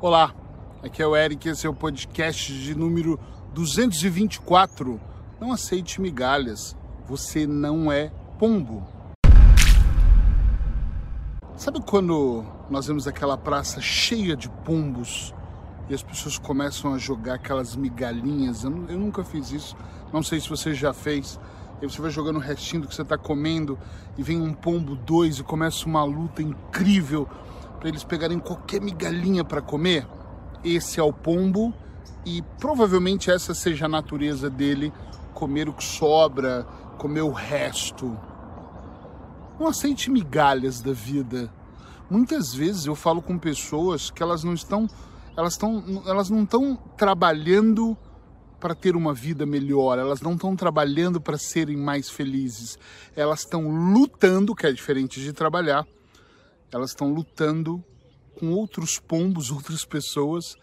Olá, aqui é o Eric, esse é o podcast de número 224. Não aceite migalhas, você não é pombo. Sabe quando nós vemos aquela praça cheia de pombos e as pessoas começam a jogar aquelas migalhinhas? Eu, eu nunca fiz isso, não sei se você já fez. E você vai jogando o restinho do que você está comendo e vem um pombo dois e começa uma luta incrível para eles pegarem qualquer migalhinha para comer. Esse é o pombo e provavelmente essa seja a natureza dele, comer o que sobra, comer o resto. Não aceite migalhas da vida. Muitas vezes eu falo com pessoas que elas não estão, elas estão, elas não estão trabalhando para ter uma vida melhor, elas não estão trabalhando para serem mais felizes, elas estão lutando, que é diferente de trabalhar, elas estão lutando com outros pombos, outras pessoas,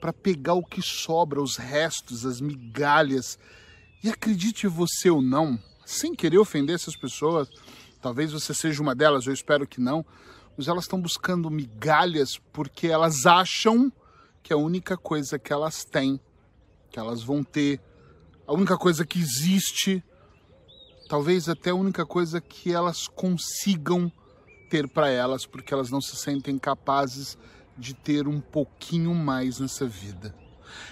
para pegar o que sobra, os restos, as migalhas. E acredite você ou não, sem querer ofender essas pessoas, talvez você seja uma delas, eu espero que não, mas elas estão buscando migalhas porque elas acham que a única coisa que elas têm que elas vão ter, a única coisa que existe, talvez até a única coisa que elas consigam ter para elas, porque elas não se sentem capazes de ter um pouquinho mais nessa vida.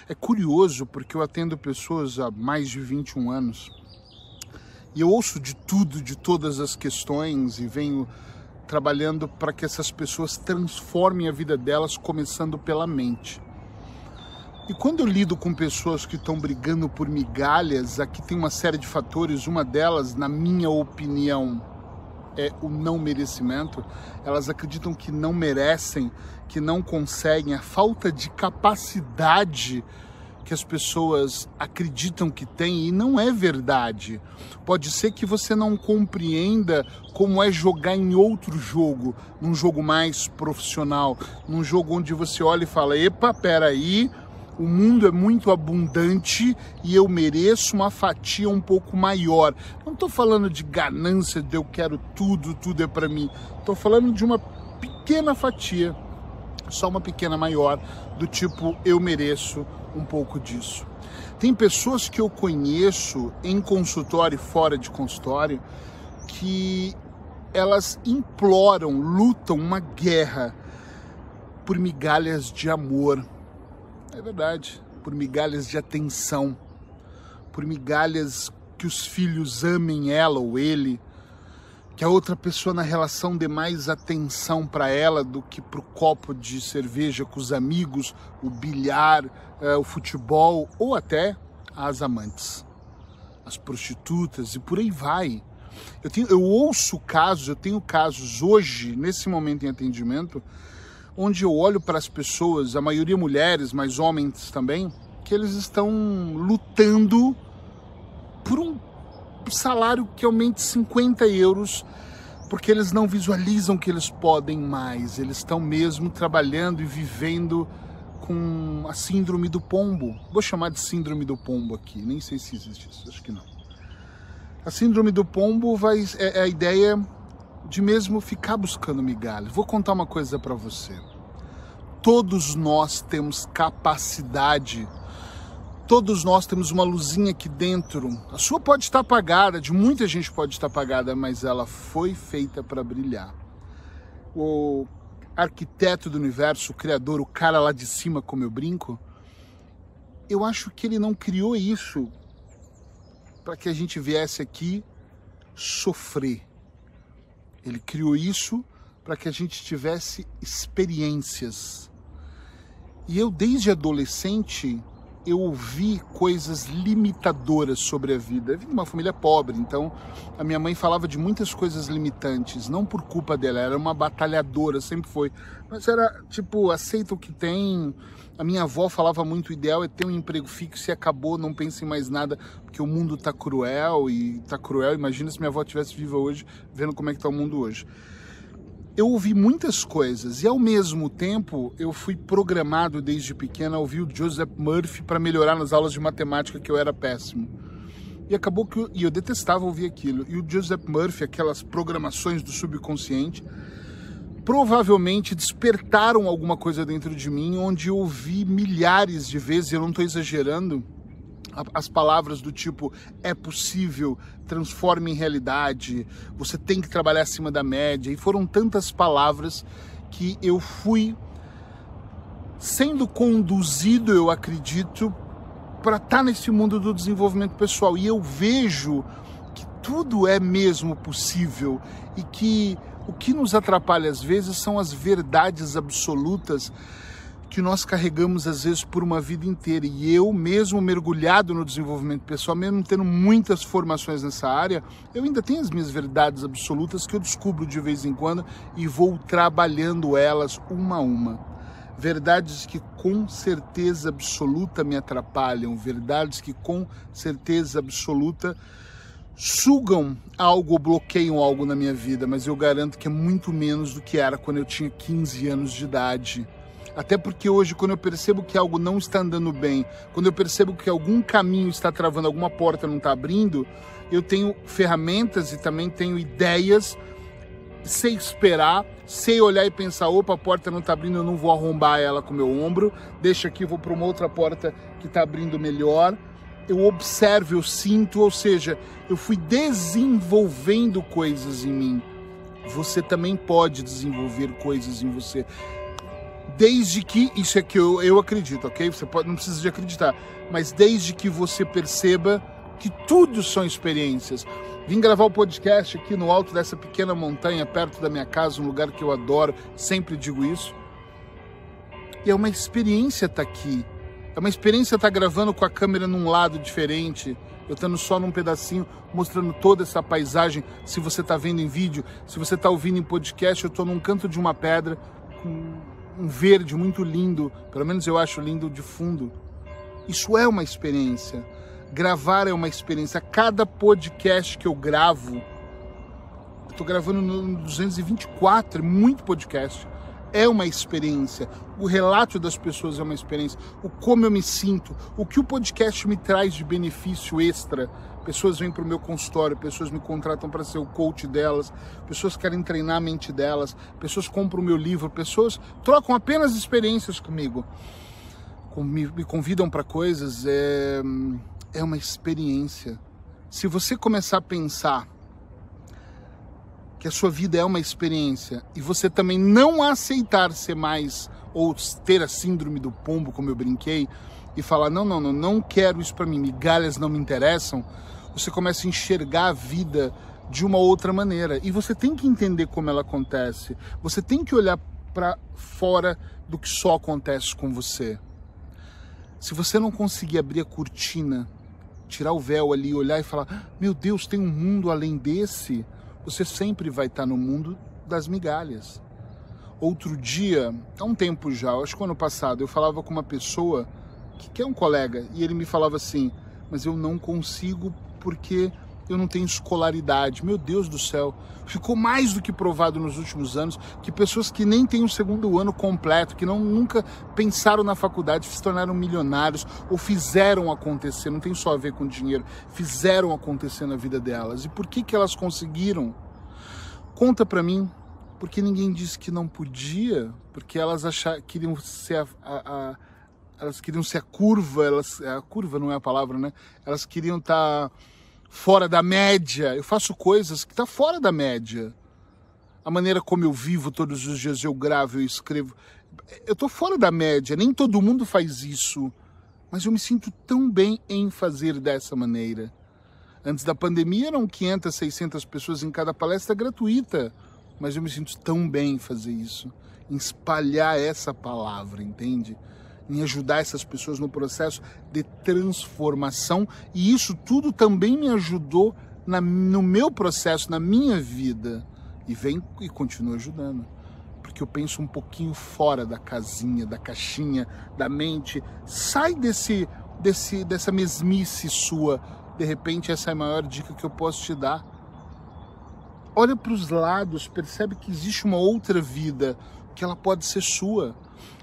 É curioso porque eu atendo pessoas há mais de 21 anos e eu ouço de tudo, de todas as questões e venho trabalhando para que essas pessoas transformem a vida delas, começando pela mente. E quando eu lido com pessoas que estão brigando por migalhas, aqui tem uma série de fatores. Uma delas, na minha opinião, é o não merecimento. Elas acreditam que não merecem, que não conseguem, a falta de capacidade que as pessoas acreditam que tem e não é verdade. Pode ser que você não compreenda como é jogar em outro jogo, num jogo mais profissional, num jogo onde você olha e fala: "Epa, peraí, aí, o mundo é muito abundante e eu mereço uma fatia um pouco maior. Não estou falando de ganância, de eu quero tudo, tudo é para mim. Estou falando de uma pequena fatia, só uma pequena maior, do tipo eu mereço um pouco disso. Tem pessoas que eu conheço em consultório e fora de consultório que elas imploram, lutam uma guerra por migalhas de amor é verdade. Por migalhas de atenção, por migalhas que os filhos amem ela ou ele, que a outra pessoa na relação dê mais atenção para ela do que para o copo de cerveja com os amigos, o bilhar, é, o futebol ou até as amantes, as prostitutas e por aí vai. Eu, tenho, eu ouço casos, eu tenho casos hoje, nesse momento em atendimento, onde eu olho para as pessoas, a maioria mulheres, mas homens também, que eles estão lutando por um salário que aumente 50 euros, porque eles não visualizam que eles podem mais, eles estão mesmo trabalhando e vivendo com a síndrome do pombo. Vou chamar de síndrome do pombo aqui, nem sei se existe isso, acho que não. A síndrome do pombo vai, é, é a ideia de mesmo ficar buscando migalhas. Vou contar uma coisa para você. Todos nós temos capacidade, todos nós temos uma luzinha aqui dentro. A sua pode estar apagada, de muita gente pode estar apagada, mas ela foi feita para brilhar. O arquiteto do universo, o criador, o cara lá de cima, como eu brinco, eu acho que ele não criou isso para que a gente viesse aqui sofrer ele criou isso para que a gente tivesse experiências. E eu, desde adolescente, eu ouvi coisas limitadoras sobre a vida. Eu vim de uma família pobre, então a minha mãe falava de muitas coisas limitantes, não por culpa dela, era uma batalhadora, sempre foi. Mas era tipo, aceita o que tem. A minha avó falava muito: o ideal é ter um emprego fixo e acabou, não pense em mais nada, porque o mundo tá cruel e tá cruel. Imagina se minha avó estivesse viva hoje, vendo como é que tá o mundo hoje eu ouvi muitas coisas e ao mesmo tempo eu fui programado desde pequeno a ouvir o Joseph Murphy para melhorar nas aulas de matemática que eu era péssimo. E acabou que eu, e eu detestava ouvir aquilo. E o Joseph Murphy, aquelas programações do subconsciente, provavelmente despertaram alguma coisa dentro de mim, onde eu ouvi milhares de vezes, eu não estou exagerando, as palavras do tipo é possível, transforme em realidade, você tem que trabalhar acima da média. E foram tantas palavras que eu fui sendo conduzido, eu acredito, para estar tá nesse mundo do desenvolvimento pessoal. E eu vejo que tudo é mesmo possível e que o que nos atrapalha às vezes são as verdades absolutas que nós carregamos às vezes por uma vida inteira. E eu, mesmo mergulhado no desenvolvimento pessoal, mesmo tendo muitas formações nessa área, eu ainda tenho as minhas verdades absolutas que eu descubro de vez em quando e vou trabalhando elas uma a uma. Verdades que com certeza absoluta me atrapalham, verdades que com certeza absoluta sugam algo, bloqueiam algo na minha vida, mas eu garanto que é muito menos do que era quando eu tinha 15 anos de idade até porque hoje, quando eu percebo que algo não está andando bem, quando eu percebo que algum caminho está travando, alguma porta não está abrindo, eu tenho ferramentas e também tenho ideias, sei esperar, sei olhar e pensar: opa, a porta não está abrindo, eu não vou arrombar ela com meu ombro, deixa aqui, vou para uma outra porta que está abrindo melhor. Eu observo, eu sinto, ou seja, eu fui desenvolvendo coisas em mim. Você também pode desenvolver coisas em você desde que, isso é que eu, eu acredito, ok? Você pode, não precisa de acreditar, mas desde que você perceba que tudo são experiências. Vim gravar o podcast aqui no alto dessa pequena montanha, perto da minha casa, um lugar que eu adoro, sempre digo isso. E é uma experiência estar tá aqui. É uma experiência estar tá gravando com a câmera num lado diferente, eu estando só num pedacinho, mostrando toda essa paisagem. Se você está vendo em vídeo, se você está ouvindo em podcast, eu estou num canto de uma pedra com um verde muito lindo, pelo menos eu acho lindo de fundo. Isso é uma experiência. Gravar é uma experiência. Cada podcast que eu gravo, eu tô gravando no 224, é muito podcast. É uma experiência. O relato das pessoas é uma experiência. O como eu me sinto, o que o podcast me traz de benefício extra Pessoas vêm para o meu consultório, pessoas me contratam para ser o coach delas, pessoas querem treinar a mente delas, pessoas compram o meu livro, pessoas trocam apenas experiências comigo, me, me convidam para coisas. É, é uma experiência. Se você começar a pensar que a sua vida é uma experiência e você também não aceitar ser mais ou ter a síndrome do pombo, como eu brinquei, e falar: não, não, não, não quero isso para mim, migalhas não me interessam, você começa a enxergar a vida de uma outra maneira. E você tem que entender como ela acontece. Você tem que olhar para fora do que só acontece com você. Se você não conseguir abrir a cortina, tirar o véu ali, olhar e falar: Meu Deus, tem um mundo além desse, você sempre vai estar no mundo das migalhas. Outro dia, há um tempo já, acho que ano passado, eu falava com uma pessoa que, que é um colega e ele me falava assim: Mas eu não consigo porque eu não tenho escolaridade. Meu Deus do céu, ficou mais do que provado nos últimos anos que pessoas que nem têm o um segundo ano completo, que não nunca pensaram na faculdade, se tornaram milionários ou fizeram acontecer, não tem só a ver com dinheiro, fizeram acontecer na vida delas. E por que que elas conseguiram? Conta para mim. Porque ninguém disse que não podia, porque elas acharam, queriam ser a, a, a elas queriam ser a curva, elas, a curva não é a palavra, né? Elas queriam estar tá fora da média. Eu faço coisas que estão tá fora da média. A maneira como eu vivo todos os dias, eu gravo, eu escrevo. Eu estou fora da média, nem todo mundo faz isso. Mas eu me sinto tão bem em fazer dessa maneira. Antes da pandemia eram 500, 600 pessoas em cada palestra gratuita. Mas eu me sinto tão bem em fazer isso, em espalhar essa palavra, entende? Em ajudar essas pessoas no processo de transformação. E isso tudo também me ajudou na, no meu processo, na minha vida. E vem e continua ajudando. Porque eu penso um pouquinho fora da casinha, da caixinha, da mente, sai desse, desse dessa mesmice sua. De repente essa é a maior dica que eu posso te dar. Olha para os lados, percebe que existe uma outra vida, que ela pode ser sua.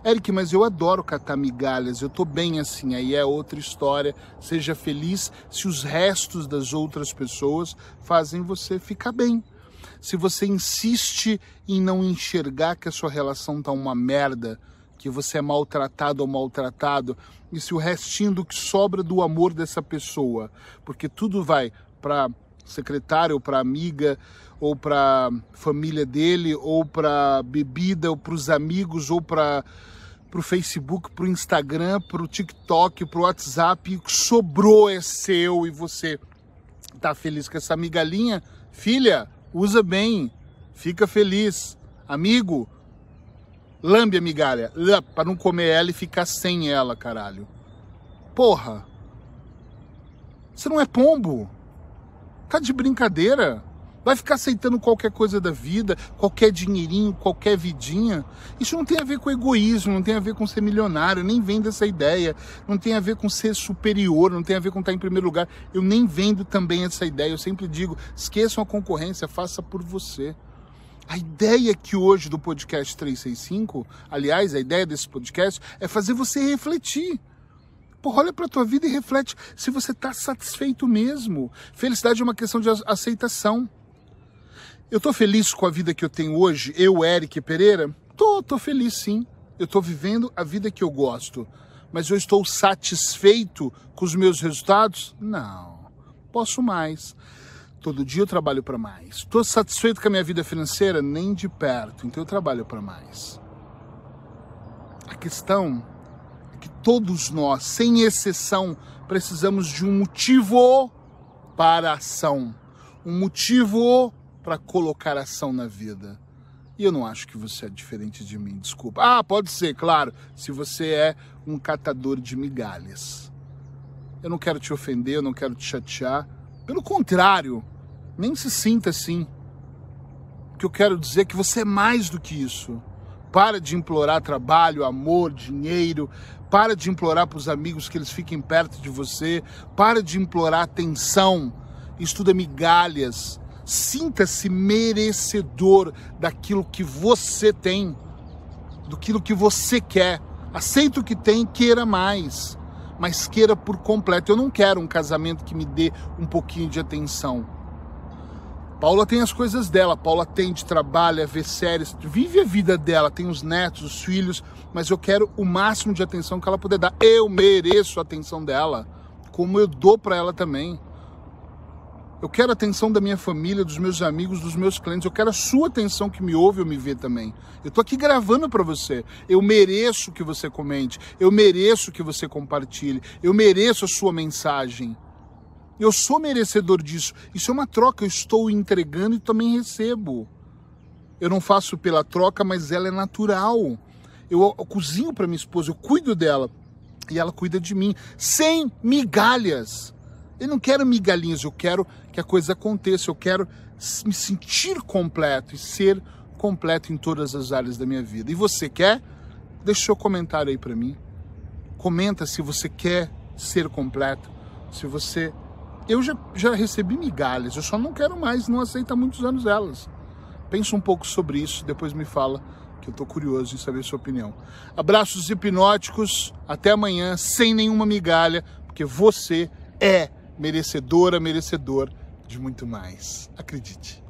Eric, mas eu adoro catar migalhas, eu tô bem assim, aí é outra história. Seja feliz se os restos das outras pessoas fazem você ficar bem. se você insiste em não enxergar que a sua relação tá uma merda, que você é maltratado ou maltratado, e se o restinho do que sobra do amor dessa pessoa, porque tudo vai para secretário, ou para amiga, ou para família dele, ou para bebida, ou para os amigos, ou para o Facebook, para o Instagram, para o TikTok, para o WhatsApp, sobrou é seu e você tá feliz com essa migalhinha, filha, usa bem, fica feliz. Amigo, lambe a migalha, para não comer ela e ficar sem ela, caralho. Porra, você não é pombo. Tá de brincadeira. Vai ficar aceitando qualquer coisa da vida, qualquer dinheirinho, qualquer vidinha. Isso não tem a ver com egoísmo, não tem a ver com ser milionário, nem vem dessa ideia. Não tem a ver com ser superior, não tem a ver com estar em primeiro lugar. Eu nem vendo também essa ideia. Eu sempre digo: esqueçam a concorrência, faça por você. A ideia aqui hoje do podcast 365, aliás, a ideia desse podcast é fazer você refletir. Porra, olha para tua vida e reflete se você está satisfeito mesmo. Felicidade é uma questão de aceitação. Eu tô feliz com a vida que eu tenho hoje, eu, Eric Pereira? Tô, tô feliz sim. Eu tô vivendo a vida que eu gosto. Mas eu estou satisfeito com os meus resultados? Não. Posso mais. Todo dia eu trabalho para mais. Estou satisfeito com a minha vida financeira? Nem de perto. Então eu trabalho para mais. A questão que todos nós, sem exceção, precisamos de um motivo para a ação. Um motivo para colocar ação na vida. E eu não acho que você é diferente de mim, desculpa. Ah, pode ser, claro, se você é um catador de migalhas. Eu não quero te ofender, eu não quero te chatear. Pelo contrário, nem se sinta assim. O que eu quero dizer é que você é mais do que isso. Para de implorar trabalho, amor, dinheiro. Para de implorar para os amigos que eles fiquem perto de você. Para de implorar atenção. Estuda é migalhas Sinta-se merecedor daquilo que você tem, do que você quer. Aceita o que tem, queira mais, mas queira por completo. Eu não quero um casamento que me dê um pouquinho de atenção. Paula tem as coisas dela, Paula atende, trabalha, vê séries, vive a vida dela, tem os netos, os filhos, mas eu quero o máximo de atenção que ela puder dar. Eu mereço a atenção dela, como eu dou para ela também. Eu quero a atenção da minha família, dos meus amigos, dos meus clientes. Eu quero a sua atenção que me ouve ou me vê também. Eu tô aqui gravando para você. Eu mereço que você comente. Eu mereço que você compartilhe. Eu mereço a sua mensagem. Eu sou merecedor disso. Isso é uma troca. Eu estou entregando e também recebo. Eu não faço pela troca, mas ela é natural. Eu, eu cozinho para minha esposa, eu cuido dela e ela cuida de mim, sem migalhas. Eu não quero migalhinhas, eu quero que a coisa aconteça, eu quero me sentir completo e ser completo em todas as áreas da minha vida. E você quer? Deixa seu comentário aí para mim. Comenta se você quer ser completo, se você eu já, já recebi migalhas, eu só não quero mais, não aceita muitos anos elas. Pensa um pouco sobre isso, depois me fala, que eu estou curioso em saber sua opinião. Abraços hipnóticos, até amanhã, sem nenhuma migalha, porque você é merecedora, merecedor de muito mais. Acredite.